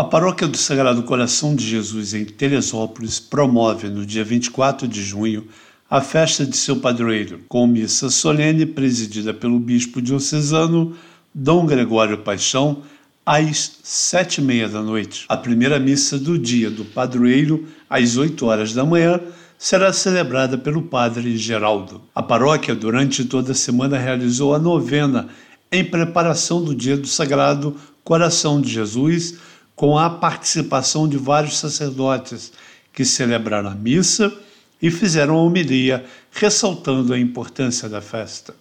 A Paróquia do Sagrado Coração de Jesus em Teresópolis promove no dia 24 de junho a festa de seu padroeiro, com missa solene presidida pelo bispo diocesano Dom Gregório Paixão, às sete e meia da noite. A primeira missa do dia do padroeiro, às oito horas da manhã, será celebrada pelo padre Geraldo. A paróquia, durante toda a semana, realizou a novena em preparação do dia do Sagrado Coração de Jesus, com a participação de vários sacerdotes que celebraram a missa e fizeram a homilia ressaltando a importância da festa.